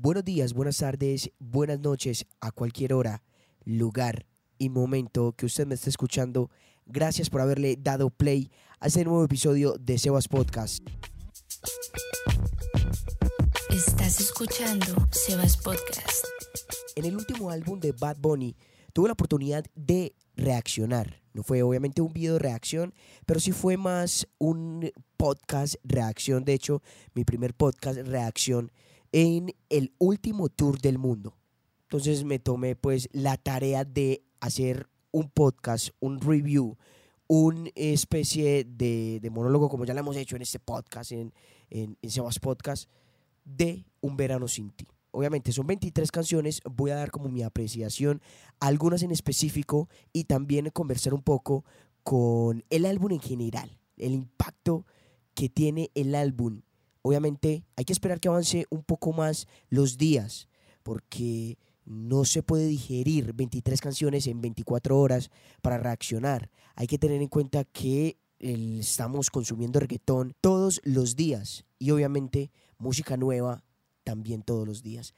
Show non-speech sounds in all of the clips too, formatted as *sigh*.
Buenos días, buenas tardes, buenas noches, a cualquier hora, lugar y momento que usted me esté escuchando. Gracias por haberle dado play a este nuevo episodio de Sebas Podcast. Estás escuchando Sebas Podcast. En el último álbum de Bad Bunny tuve la oportunidad de reaccionar. No fue obviamente un video de reacción, pero sí fue más un podcast reacción. De hecho, mi primer podcast reacción en el último tour del mundo. Entonces me tomé pues la tarea de hacer un podcast, un review, una especie de, de monólogo como ya lo hemos hecho en este podcast, en, en, en Sebas Podcast, de Un Verano Sin Ti. Obviamente son 23 canciones, voy a dar como mi apreciación, algunas en específico y también conversar un poco con el álbum en general, el impacto que tiene el álbum. Obviamente hay que esperar que avance un poco más los días, porque no se puede digerir 23 canciones en 24 horas para reaccionar. Hay que tener en cuenta que estamos consumiendo reggaetón todos los días y obviamente música nueva también todos los días.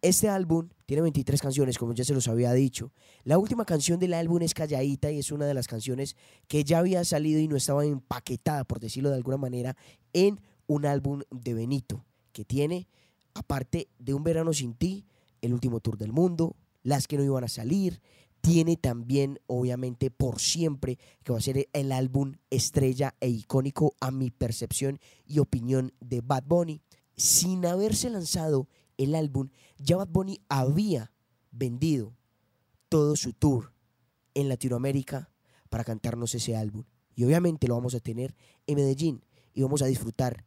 Este álbum tiene 23 canciones, como ya se los había dicho. La última canción del álbum es Calladita y es una de las canciones que ya había salido y no estaba empaquetada, por decirlo de alguna manera, en un álbum de Benito, que tiene, aparte de Un Verano Sin Ti, El Último Tour del Mundo, Las que no iban a salir, tiene también, obviamente, por siempre, que va a ser el álbum estrella e icónico a mi percepción y opinión de Bad Bunny. Sin haberse lanzado el álbum, ya Bad Bunny había vendido todo su tour en Latinoamérica para cantarnos ese álbum. Y obviamente lo vamos a tener en Medellín y vamos a disfrutar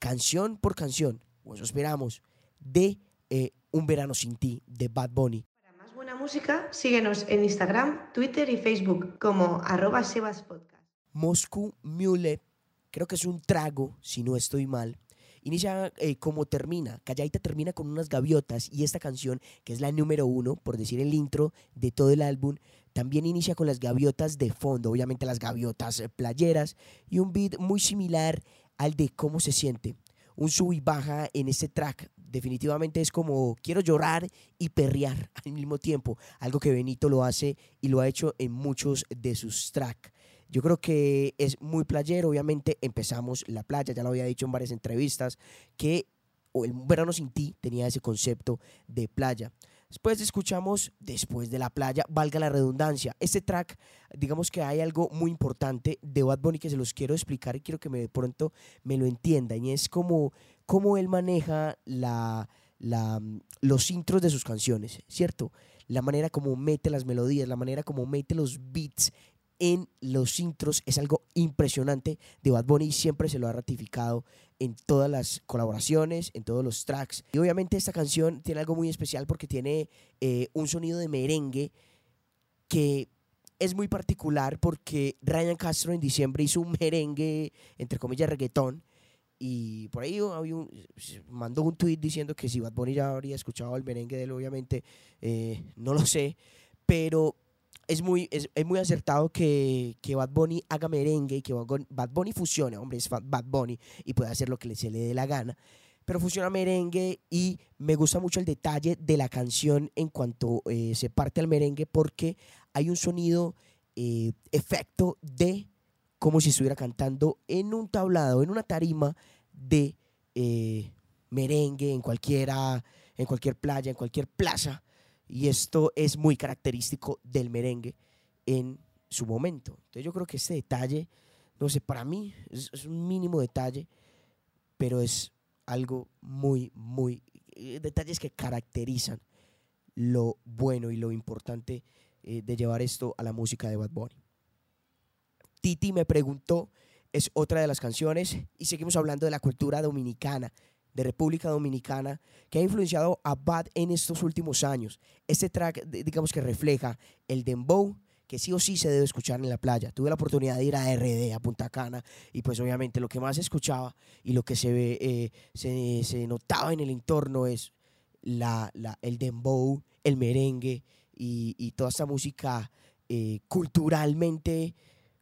canción por canción, o eso esperamos, de eh, Un Verano Sin Ti, de Bad Bunny. Para más buena música, síguenos en Instagram, Twitter y Facebook como arroba sebaspodcast. Moscú Mule, creo que es un trago, si no estoy mal. Inicia eh, como termina. Calladita termina con unas gaviotas y esta canción, que es la número uno, por decir el intro de todo el álbum, también inicia con las gaviotas de fondo, obviamente las gaviotas eh, playeras y un beat muy similar al de cómo se siente. Un sub y baja en este track. Definitivamente es como quiero llorar y perrear *laughs* al mismo tiempo. Algo que Benito lo hace y lo ha hecho en muchos de sus tracks. Yo creo que es muy playero. Obviamente empezamos la playa, ya lo había dicho en varias entrevistas, que el verano sin ti tenía ese concepto de playa. Después escuchamos Después de la playa, valga la redundancia. Este track, digamos que hay algo muy importante de Bad Bunny que se los quiero explicar y quiero que me, de pronto me lo entiendan. Y es como cómo él maneja la, la, los intros de sus canciones, ¿cierto? La manera como mete las melodías, la manera como mete los beats en los intros es algo impresionante de Bad Bunny y siempre se lo ha ratificado en todas las colaboraciones, en todos los tracks. Y obviamente esta canción tiene algo muy especial porque tiene eh, un sonido de merengue que es muy particular porque Ryan Castro en diciembre hizo un merengue, entre comillas, reggaetón. Y por ahí había un- mandó un tweet diciendo que si Bad Bunny ya habría escuchado el merengue de él, obviamente, eh, no lo sé. Pero es muy, es, es muy acertado que, que Bad Bunny haga merengue y que Bad Bunny- fusione, hombre, es Bad Bunny y puede hacer lo que se le dé la gana. Pero fusiona merengue y me gusta mucho el detalle de la canción en cuanto eh, se parte al merengue porque hay un sonido, eh, efecto de como si estuviera cantando en un tablado, en una tarima de eh, merengue, en cualquiera, en cualquier playa, en cualquier plaza. Y esto es muy característico del merengue en su momento. Entonces yo creo que este detalle, no sé, para mí es, un mínimo detalle, pero es algo muy, muy, eh, detalles que caracterizan lo bueno y lo importante eh, de llevar esto a la música de Bad Bunny. Titi me preguntó, es otra de las canciones, y seguimos hablando de la cultura dominicana, de República Dominicana, que ha influenciado a Bad en estos últimos años. Este track, digamos que refleja el dembow, que sí o sí se debe escuchar en la playa. Tuve la oportunidad de ir a RD, a Punta Cana, y pues obviamente lo que más escuchaba y lo que se, ve, eh, se, se notaba en el entorno es la, la- el dembow, el merengue y, y toda esta música eh, culturalmente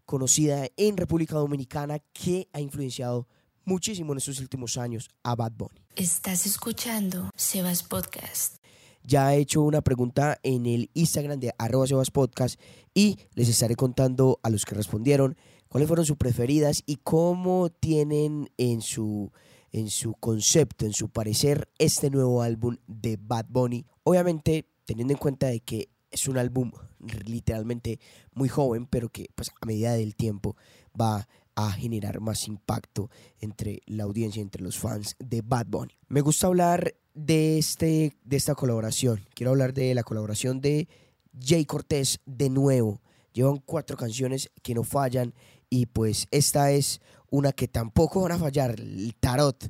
conocida en República Dominicana que ha influenciado muchísimo en estos últimos años a Bad Bunny. Estás escuchando Sebas Podcast. Ya he hecho una pregunta en el Instagram de arroba Sebas Podcast y les estaré contando a los que respondieron cuáles fueron sus preferidas y cómo tienen en su, en su concepto, en su parecer, este nuevo álbum de Bad Bunny. Obviamente, teniendo en cuenta de que es un álbum literalmente muy joven, pero que pues a medida del tiempo va a generar más impacto entre la audiencia, entre los fans de Bad Bunny. Me gusta hablar de, este, de esta colaboración. Quiero hablar de la colaboración de Jay Cortés de nuevo. Llevan cuatro canciones que no fallan y pues esta es una que tampoco van a fallar, el Tarot,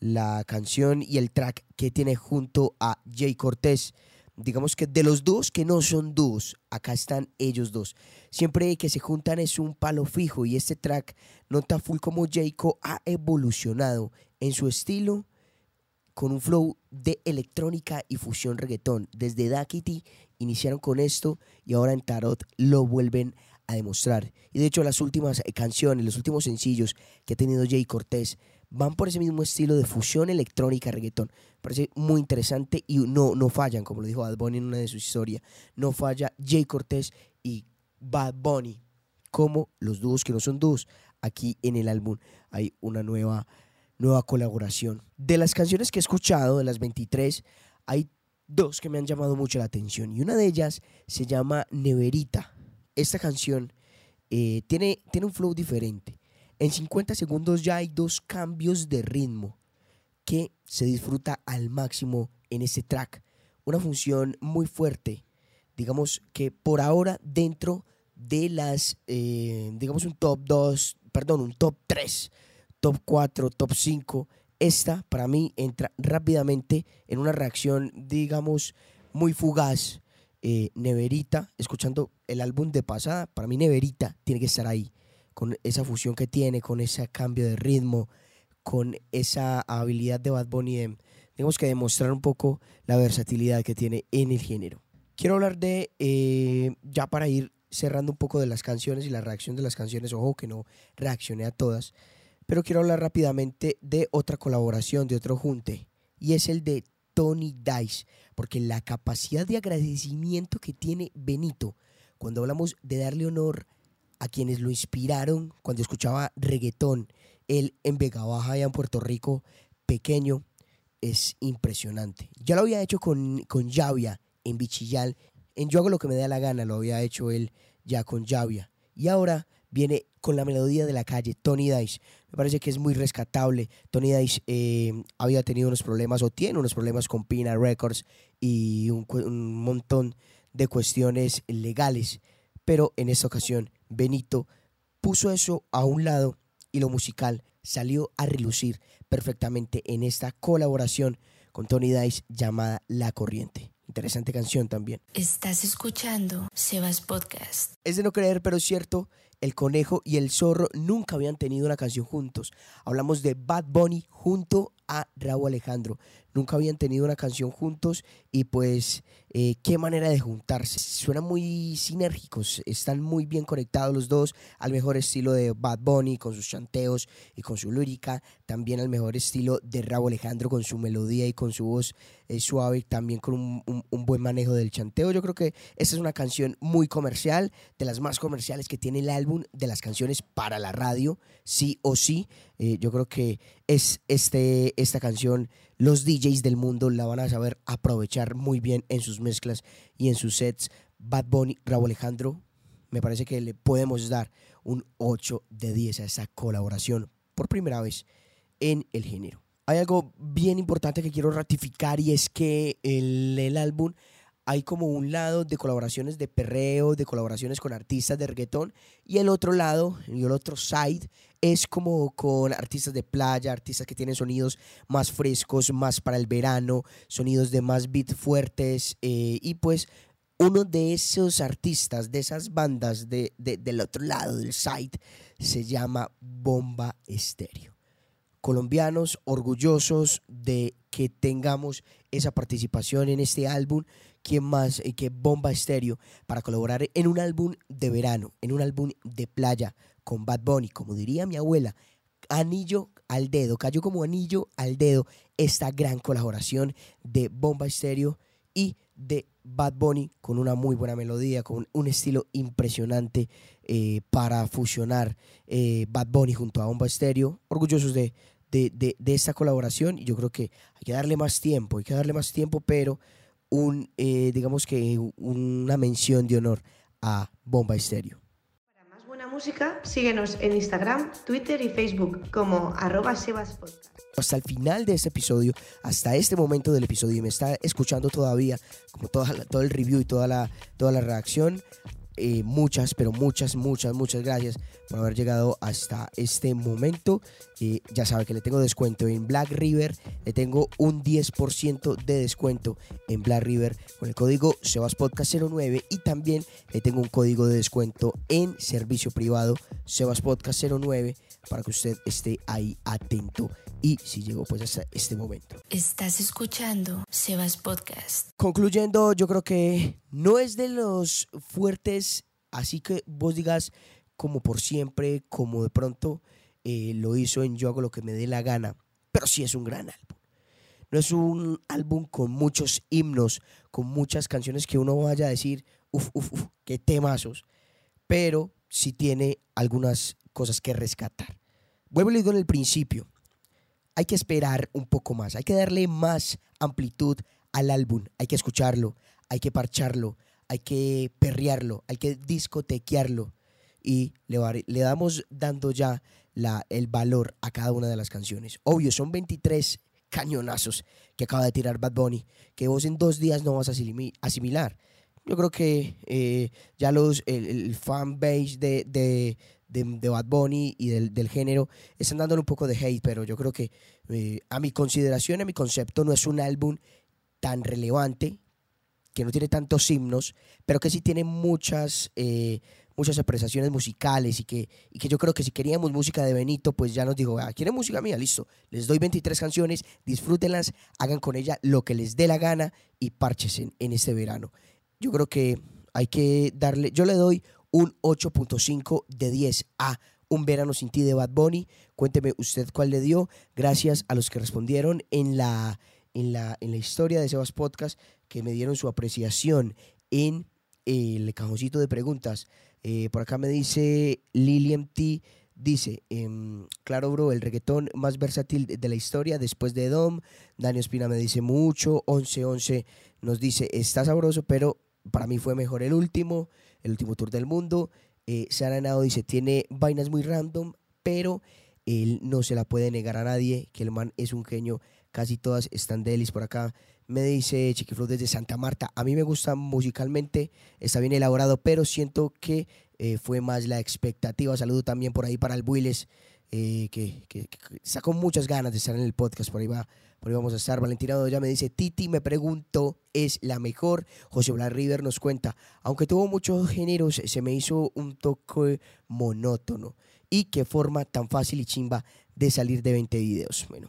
la canción y el track que tiene junto a Jay Cortés digamos que de los dos que no son dúos, acá están ellos dos. Siempre que se juntan es un palo fijo y este track nota full como Jayco ha evolucionado en su estilo con un flow de electrónica y fusión reggaetón. Desde Dakity iniciaron con esto y ahora en Tarot lo vuelven a demostrar. Y de hecho las últimas canciones, los últimos sencillos que ha tenido Jay Cortés van por ese mismo estilo de fusión electrónica reggaetón. Parece muy interesante y no, no fallan, como lo dijo Bad Bunny en una de sus historias. No falla Jay Cortés y Bad Bunny como los dúos que no son dúos. Aquí en el álbum hay una nueva, nueva colaboración. De las canciones que he escuchado, de las 23, hay dos que me han llamado mucho la atención y una de ellas se llama Neverita. Esta canción eh, tiene, tiene un flow diferente en 50 segundos ya hay dos cambios de ritmo que se disfruta al máximo en este track. Una función muy fuerte, digamos que por ahora dentro de las, eh, digamos un top 2, perdón, un top 3, top 4, top 5, esta para mí entra rápidamente en una reacción, digamos, muy fugaz. Eh, Neverita, escuchando el álbum de pasada, para mí Neverita tiene que estar ahí con esa fusión que tiene, con ese cambio de ritmo, con esa habilidad de Bad Bunny tenemos que demostrar un poco la versatilidad que tiene en el género. Quiero hablar de, eh, ya para ir cerrando un poco de las canciones y la reacción de las canciones, ojo que no reaccioné a todas, pero quiero hablar rápidamente de otra colaboración, de otro junte, y es el de Tony Dice, porque la capacidad de agradecimiento que tiene Benito, cuando hablamos de darle honor a quienes lo inspiraron cuando escuchaba reggaetón, él en Vega Baja, allá en Puerto Rico, pequeño, es impresionante. Ya lo había hecho con, con Llavia en Bichillal, en Yo hago lo que me da la gana, lo había hecho él ya con Llavia. Y ahora viene con la melodía de la calle, Tony Dice. Me parece que es muy rescatable. Tony Dice eh, había tenido unos problemas o tiene unos problemas con Pina Records y un, un montón de cuestiones legales. Pero en esta ocasión Benito puso eso a un lado y lo musical salió a relucir perfectamente en esta colaboración con Tony Dice llamada La Corriente. Interesante canción también. Estás escuchando Sebas Podcast. Es de no creer, pero es cierto, el conejo y el zorro nunca habían tenido una canción juntos. Hablamos de Bad Bunny junto a Raúl Alejandro. Nunca habían tenido una canción juntos y pues eh, qué manera de juntarse. Suenan muy sinérgicos, están muy bien conectados los dos al mejor estilo de Bad Bunny con sus chanteos y con su lírica. También al mejor estilo de Raúl Alejandro con su melodía y con su voz eh, suave, también con un, un buen manejo del chanteo. Yo creo que esta es una canción muy comercial, de las más comerciales que tiene el álbum, de las canciones para la radio, sí o sí. Eh, yo creo que es este, esta canción, los DJs del mundo la van a saber aprovechar muy bien en sus mezclas y en sus sets. Bad Bunny, Raúl Alejandro, me parece que le podemos dar un 8 de 10 a esa colaboración por primera vez en el género. Hay algo bien importante que quiero ratificar y es que el, el álbum hay como un lado de colaboraciones de perreo, de colaboraciones con artistas de reggaetón, y el otro lado, y el otro side, es como con artistas de playa, artistas que tienen sonidos más frescos, más para el verano, sonidos de más beat fuertes, eh, y pues uno de esos artistas, de esas bandas de, del otro lado del side, se llama Bomba Estéreo. Colombianos orgullosos de que tengamos esa participación en este álbum quién más que Bomba Estéreo para colaborar en un álbum de verano, en un álbum de playa con Bad Bunny, como diría mi abuela, anillo al dedo, cayó como anillo al dedo esta gran colaboración de Bomba Estéreo y de Bad Bunny con una muy buena melodía, con un estilo impresionante eh, para fusionar eh, Bad Bunny junto a Bomba Estéreo. Orgullosos de, de, de, esta colaboración y yo creo que hay que darle más tiempo, hay que darle más tiempo, pero un, eh, digamos que una mención de honor a Bomba Estéreo. Para más buena música, síguenos en Instagram, Twitter y Facebook como arroba sebaspodcast hasta el final de este episodio, hasta este momento del episodio y me está escuchando todavía, como toda, todo el review y toda la, toda la reacción, eh, muchas, pero muchas, muchas, muchas gracias por haber llegado hasta este momento. Eh, ya sabe que le tengo descuento en Black River, le tengo un 10% de descuento en Black River con el código SebasPodcast09 y también le tengo un código de descuento en servicio privado SebasPodcast09 para que usted esté ahí atento y si llegó pues hasta este momento. Estás escuchando Sebas Podcast. Concluyendo, yo creo que no es de los fuertes, así que vos digas como por siempre, como de pronto eh, lo hizo en Yo hago lo que me dé la gana, pero sí es un gran álbum. No es un álbum con muchos himnos, con muchas canciones que uno vaya a decir, uff, uff, uff, qué temazos, pero sí tiene algunas cosas que rescatar. Vuelvo a lo digo en el principio, hay que esperar un poco más, hay que darle más amplitud al álbum, hay que escucharlo, hay que parcharlo, hay que perrearlo, hay que discotequearlo y le, le damos dando ya la, el valor a cada una de las canciones. Obvio, son 23 cañonazos que acaba de tirar Bad Bunny, que vos en dos días no vas a asimilar. Yo creo que eh, ya los, el, el fan base de, de, Bad Bunny y del, género están dándole un poco de hate, pero yo creo que eh, a mi consideración, a mi concepto, no es un álbum tan relevante, que no tiene tantos himnos, pero que sí tiene muchas, eh, muchas apreciaciones musicales y que, y que yo creo que si queríamos música de Benito, pues ya nos dijo, ah, ¿quieren música mía? Listo, les doy 23 canciones, disfrútenlas, hagan con ella lo que les dé la gana y parchesen en este verano. Yo creo que hay que darle, yo le doy un 8.5 de 10 a Un verano sin ti de Bad Bunny. Cuénteme usted cuál le dio. Gracias a los que respondieron en la, en la, en la historia de Sebas Podcast, que me dieron su apreciación en el cajoncito de preguntas. Eh, por acá me dice Lilian T. Dice, em, claro, bro, el reggaetón más versátil de la historia después de Dom. Daniel Espina me dice mucho. 1111 nos dice, está sabroso, pero para mí fue mejor el último el último tour del mundo. Eh, Sara Nao dice, tiene vainas muy random, pero él no se la puede negar a nadie, que el man es un genio, casi todas están delis por acá. Me dice Chiquiflot desde Santa Marta, a mí me gusta musicalmente, está bien elaborado, pero siento que eh, fue más la expectativa. Saludo también por ahí para el Builes, eh, que, sacó muchas ganas de estar en el podcast, por ahí va por ahí vamos a estar. Valentina ya me dice, Titi me pregunto, ¿es la mejor? José Blas River nos cuenta, aunque tuvo muchos géneros, se me hizo un toque monótono. Y qué forma tan fácil y chimba de salir de 20 videos. Bueno,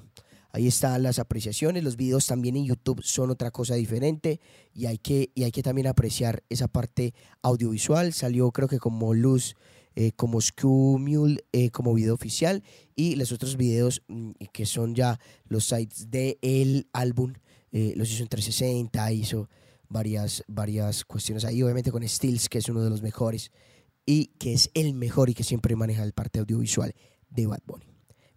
ahí están las apreciaciones. Los videos también en YouTube son otra cosa diferente y hay que, y hay que también apreciar esa parte audiovisual. Salió creo que como luz eh, como Screw Mule eh, como video oficial y los otros videos mm, que son ya los sites del el álbum eh, los hizo en 360 hizo varias varias cuestiones ahí obviamente con Stills que es uno de los mejores y que es el mejor y que siempre maneja el parte audiovisual de Bad Bunny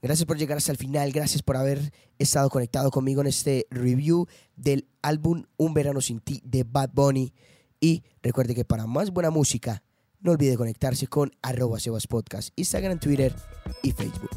Gracias por llegar hasta el final, gracias por haber estado conectado conmigo en este review del álbum Un Verano Sin Ti de Bad Bunny. Y recuerde que para más buena música, no olvide conectarse con arroba Sebas Podcast, Instagram, Twitter y Facebook.